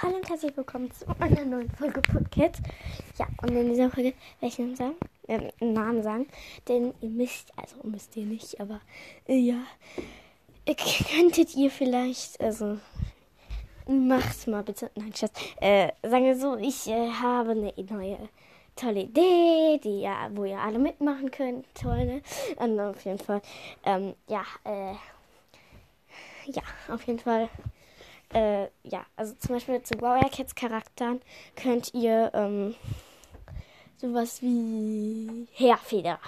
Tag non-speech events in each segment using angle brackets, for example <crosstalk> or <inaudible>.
Hallo und herzlich willkommen zu einer neuen Folge Podcast. Ja, und in dieser Folge werde ich einen, sagen, äh, einen Namen sagen, denn ihr müsst, also müsst ihr nicht, aber äh, ja, <laughs> könntet ihr vielleicht, also macht's mal bitte, nein, Schatz, äh, sagen wir so, ich äh, habe eine neue tolle Idee, die ja, wo ihr alle mitmachen könnt, toll, ne? Und auf jeden Fall, ähm, ja, äh, ja, auf jeden Fall äh, ja, also zum Beispiel zu Warrior Cats Charakteren könnt ihr ähm, sowas wie Heerfeder,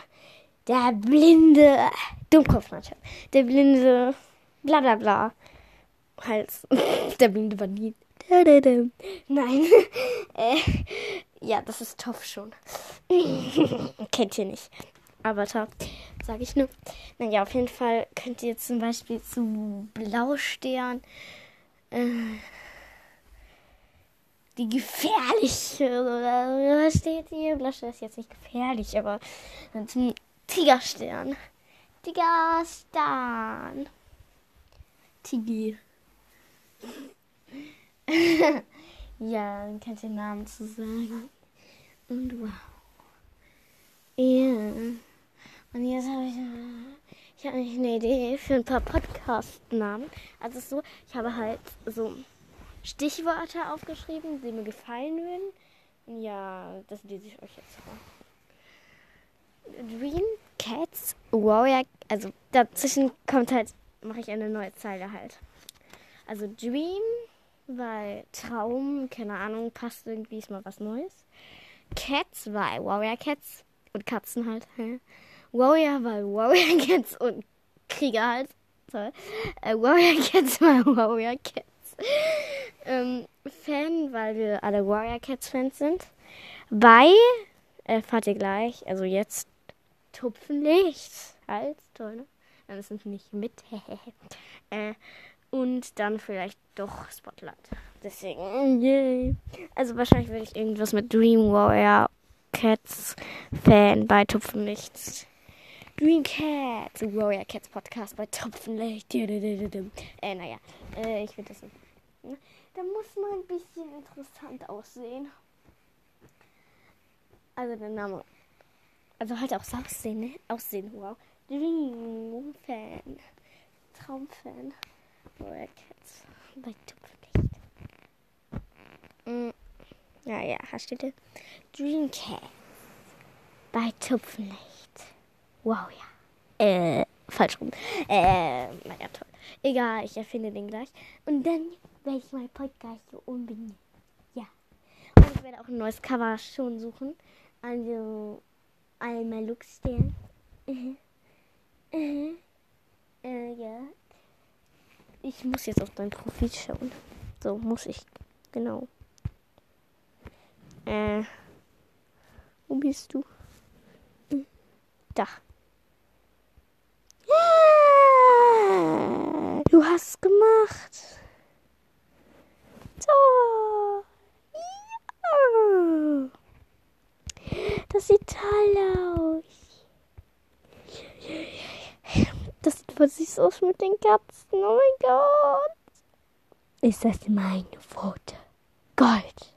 der blinde Dummkopf natürlich, der blinde bla bla bla, Hals, <laughs> der blinde Bandit. <laughs> Nein, <laughs> äh, ja, das ist Toff schon. Kennt ihr nicht. Aber top, sage ich nur. Naja, auf jeden Fall könnt ihr zum Beispiel zu Blaustern die gefährliche, oder was steht hier? Blasche ist jetzt nicht gefährlich, aber zum Tigerstern. Tigerstern. Tigi. <laughs> ja, dann könnt ihr Namen zu sagen. Und wow. Ja. Und jetzt habe ich. Ich habe eine Idee für ein paar Podcast-Namen. Also so, ich habe halt so Stichwörter aufgeschrieben, die mir gefallen würden. Ja, das lese ich euch jetzt vor. Dream Cats Warrior, also dazwischen kommt halt, mache ich eine neue Zeile halt. Also Dream, weil Traum, keine Ahnung, passt irgendwie, ist mal was Neues. Cats, weil Warrior Cats und Katzen halt. Warrior weil Warrior <laughs> Cats und Krieger halt. Toll. Äh, Warrior Cats <laughs> weil Warrior Cats. ähm, Fan, weil wir alle Warrior Cats Fans sind. Bei, erfahrt ihr gleich, also jetzt Tupfenlicht. Halt, toll, ne? Dann es nicht mit. <laughs> äh, und dann vielleicht doch Spotlight. Deswegen, yay. Also wahrscheinlich werde ich irgendwas mit Dream Warrior Cats Fan bei Tupfenlicht Green Cats, Warrior Cats Podcast bei Tropfenlicht. Äh, naja, äh, ich finde das nicht. Ne? Da muss man ein bisschen interessant aussehen. Also der Name. Also halt auch Aussehen, ne? Aussehen, wow. Dream Fan. Traumfan. Warrior Cats bei Tupfenlicht. Mm. Ja, ja, hast du Dream Cats bei Tupfenlicht. Wow, ja. Äh, falsch rum. Äh, naja, toll. Egal, ich erfinde den gleich. Und dann werde ich mein Podcast so umbenennen. Ja. Und ich werde auch ein neues Cover schon suchen. Also, einmal Lux Stern. Äh, äh, äh, ja. Ich muss jetzt auf dein Profil schauen. So, muss ich. Genau. Äh, wo bist du? Hm, da. Du hast gemacht. So. Ja. Das sieht toll aus. Das sieht voll süß aus mit den Katzen. Oh mein Gott. Ist das meine Pfote? Gold.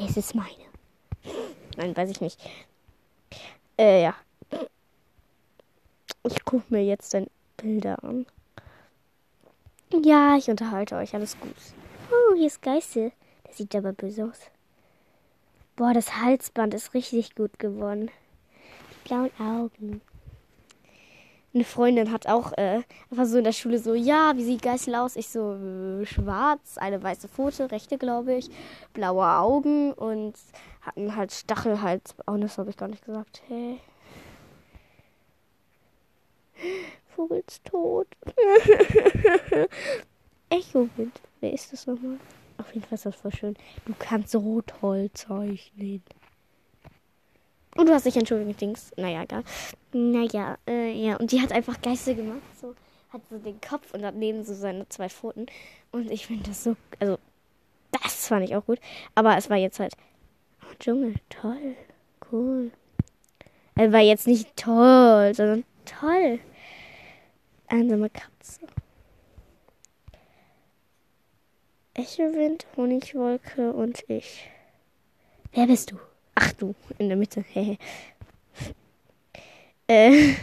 Ist es meine? Nein, weiß ich nicht. Äh, ja. Ich gucke mir jetzt deine Bilder an. Ja, ich unterhalte euch, alles gut. Oh, hier ist Geißel. Der sieht aber böse aus. Boah, das Halsband ist richtig gut geworden. Die blauen Augen. Eine Freundin hat auch äh, einfach so in der Schule so, ja, wie sieht Geißel aus? Ich so, äh, schwarz, eine weiße Pfote, rechte, glaube ich, blaue Augen und hatten halt Stachelhals. Oh, das habe ich gar nicht gesagt. Hey. Vogels tot. <laughs> Echowind. Wer ist das nochmal? Auf jeden Fall ist das voll schön. Du kannst so toll zeichnen. Und du hast dich entschuldigt, Dings. Naja, egal. Naja, äh, ja. Und die hat einfach Geister gemacht. So, hat so den Kopf und daneben so seine zwei Pfoten. Und ich finde das so. Also, das fand ich auch gut. Aber es war jetzt halt. Oh, Dschungel. Toll. Cool. Er war jetzt nicht toll, sondern toll einsame Katze. Echelwind, Honigwolke und ich. Wer bist du? Ach du, in der Mitte. <laughs> äh,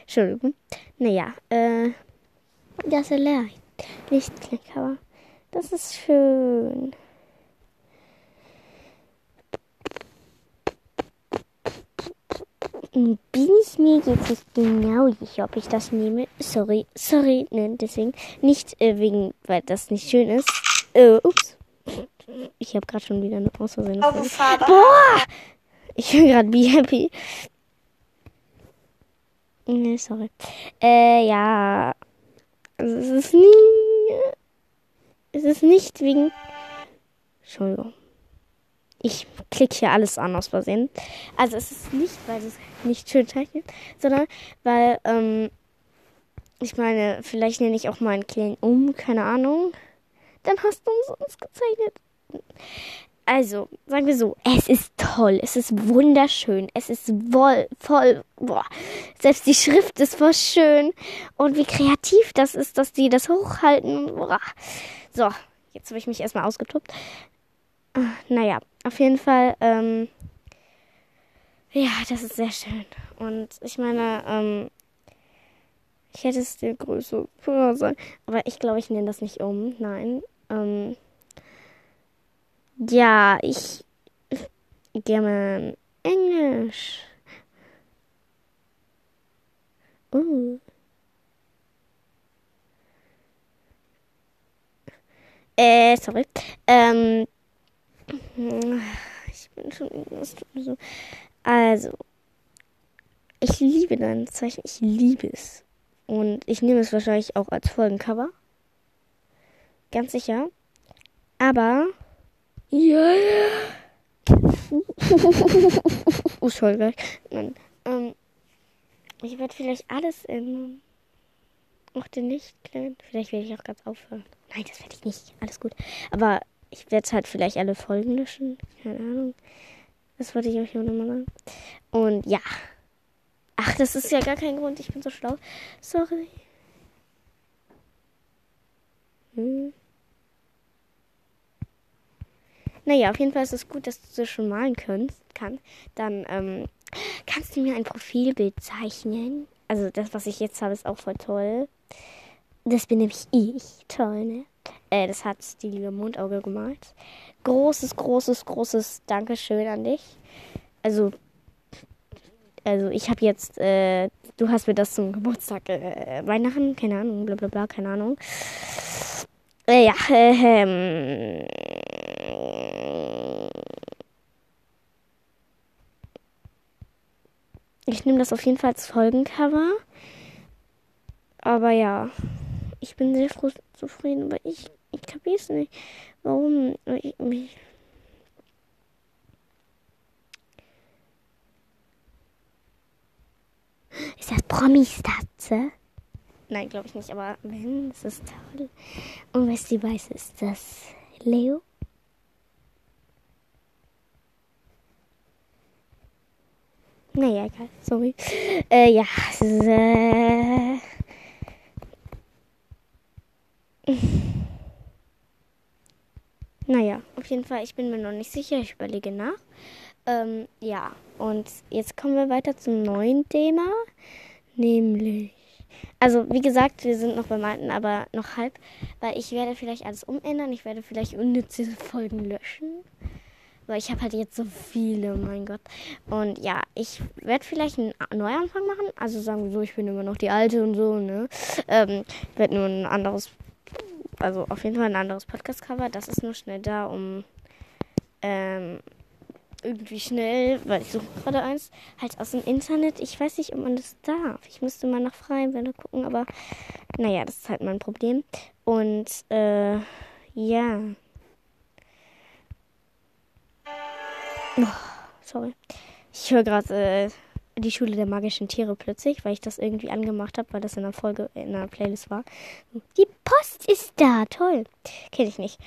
Entschuldigung. Naja, äh, das ist leer. Lichtklicker. Das ist schön. Bin ich mir jetzt nicht genau sicher, ob ich das nehme. Sorry, sorry, ne, deswegen. Nicht äh, wegen, weil das nicht schön ist. Äh, ups. Ich habe gerade schon wieder eine Ausversehen. Boah! Ich bin gerade be happy. Ne, sorry. Äh, ja. Also es ist nie. Es ist nicht wegen. Entschuldigung. Ich klicke hier alles an aus Versehen. Also es ist nicht, weil es nicht schön zeichnet, sondern weil, ähm, ich meine, vielleicht nenne ich auch mal einen kleinen um, keine Ahnung. Dann hast du uns gezeichnet. Also, sagen wir so, es ist toll, es ist wunderschön, es ist voll, voll, boah, selbst die Schrift ist voll schön und wie kreativ das ist, dass die das hochhalten. Boah. So, jetzt habe ich mich erstmal ausgetobt. Ah, naja, auf jeden Fall, ähm, ja, das ist sehr schön. Und ich meine, ähm, ich hätte es dir größer sein. Aber ich glaube, ich nehme das nicht um. Nein. Ähm, ja, ich gerne Englisch. Uh. Äh, sorry. Ähm, ich bin schon irgendwas so. Also, ich liebe dein Zeichen. Ich liebe es. Und ich nehme es wahrscheinlich auch als Folgencover. Ganz sicher. Aber. Ja, ja. <laughs> oh, sorry. Nein. Ähm, ich werde vielleicht alles ändern. Auch den nicht klein. Vielleicht werde ich auch ganz aufhören. Nein, das werde ich nicht. Alles gut. Aber ich werde halt vielleicht alle Folgen löschen. Keine Ahnung. Das wollte ich euch auch nochmal sagen. Und ja. Ach, das ist ja gar kein Grund. Ich bin so schlau. Sorry. Hm. Naja, auf jeden Fall ist es gut, dass du das schon malen kannst. Kann. Dann ähm, kannst du mir ein Profilbild zeichnen. Also das, was ich jetzt habe, ist auch voll toll. Das bin nämlich ich. Toll, ne? Äh, das hat die liebe Mondauge gemalt. Großes, großes, großes Dankeschön an dich. Also, also ich habe jetzt, äh, du hast mir das zum Geburtstag, äh, Weihnachten, keine Ahnung, bla bla bla, keine Ahnung. Äh, ja, äh, ähm, ich nehme das auf jeden Fall als Folgencover. Aber ja ich bin sehr froh zufrieden, aber ich, ich kapiere es nicht. Warum ich mich. Ist das Promi-Statze? Nein, glaube ich nicht, aber wenn, das ist toll. Und was die weiß, ist das Leo? Naja, egal, sorry. Äh, ja, es ist, äh, naja, auf jeden Fall, ich bin mir noch nicht sicher, ich überlege nach. Ähm, ja, und jetzt kommen wir weiter zum neuen Thema, nämlich. Also, wie gesagt, wir sind noch beim alten, aber noch halb, weil ich werde vielleicht alles umändern. Ich werde vielleicht unnütze Folgen löschen. Weil ich habe halt jetzt so viele, mein Gott. Und ja, ich werde vielleicht einen Neuanfang machen. Also sagen wir so, ich bin immer noch die alte und so, ne? Ähm, ich werde nur ein anderes also auf jeden Fall ein anderes Podcast-Cover. Das ist nur schnell da, um ähm, irgendwie schnell, weil ich suche gerade eins, halt aus dem Internet. Ich weiß nicht, ob man das darf. Ich müsste mal nach freien Welle gucken, aber naja, das ist halt mein Problem. Und äh, ja. Oh, sorry. Ich höre gerade äh, die Schule der magischen Tiere plötzlich, weil ich das irgendwie angemacht habe, weil das in der Folge in der Playlist war. Die Post ist da, toll. Kenne ich nicht.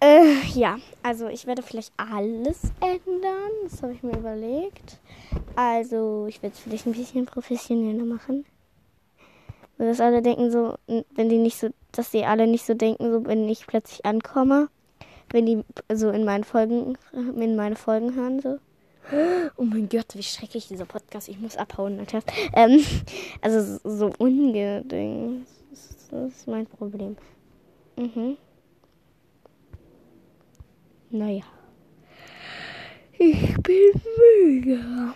Äh, ja, also ich werde vielleicht alles ändern. Das habe ich mir überlegt. Also ich werde es vielleicht ein bisschen professioneller machen. Dass alle denken so, wenn die nicht so, dass die alle nicht so denken, so wenn ich plötzlich ankomme, wenn die so in meinen Folgen, in meine Folgen hören, so. Oh mein Gott, wie schrecklich dieser Podcast. Ich muss abhauen, Alter. Ähm, <laughs> also so ungedingt. Das ist mein Problem. Mhm. Naja. Ich bin müde.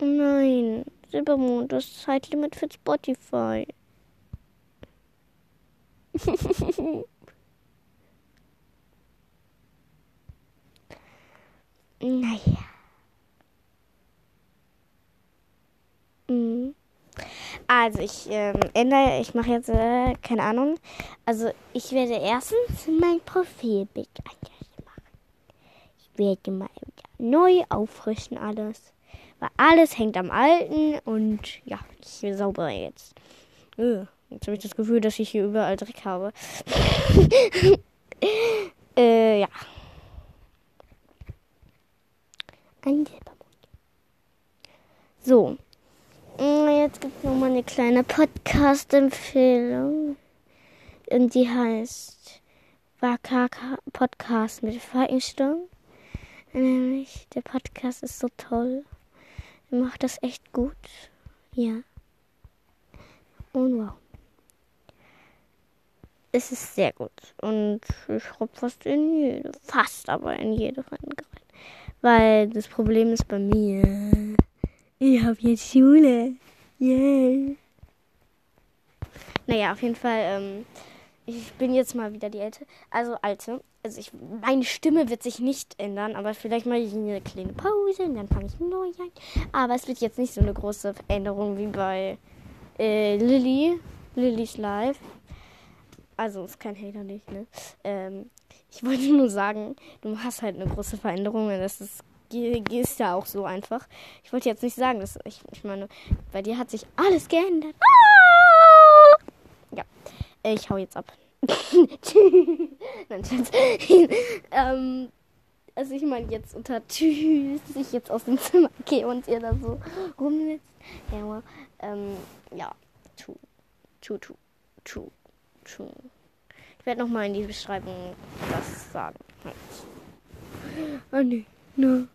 Nein, Silbermond, das Zeitlimit für Spotify. <laughs> naja. Mhm. Also ich ähm, ändere, ich mache jetzt, äh, keine Ahnung. Also ich werde erstens mein Profilbild machen. Ich werde mal neu auffrischen alles. Weil alles hängt am Alten und ja, ich will sauber jetzt. Äh, jetzt habe ich das Gefühl, dass ich hier überall Dreck habe. <laughs> äh, ja. Ein Silbermond. So. Jetzt gibt es nochmal eine kleine Podcast-Empfehlung. Und die heißt Wakaka Podcast mit Falkensturm. Nämlich, der Podcast ist so toll. Er macht das echt gut. Ja. Und wow. Es ist sehr gut. Und ich hab fast in jede, fast aber in jede rein. Weil das Problem ist bei mir. Ich habe jetzt Schule. Yay. Naja, auf jeden Fall, ähm, ich bin jetzt mal wieder die Alte. Also alte. Also ich, meine Stimme wird sich nicht ändern, aber vielleicht mache ich eine kleine Pause und dann fange ich neu an. Aber es wird jetzt nicht so eine große Veränderung wie bei äh, Lilly. Lillys Live. Also ist kein Hater nicht, ne? Ähm, ich wollte nur sagen, du hast halt eine große Veränderung und das ist ist ja auch so einfach. Ich wollte jetzt nicht sagen, dass ich, ich meine, bei dir hat sich alles geändert. Ja, ich hau jetzt ab. <laughs> Nein, Schatz. <laughs> ähm, also ich meine jetzt unter Tschüss, ich jetzt aus dem Zimmer gehe und ihr da so rumsitzt. Ja, ähm, ja, tu, tu, tu, tu, tu. Ich werde nochmal in die Beschreibung das sagen. Oh nee, no.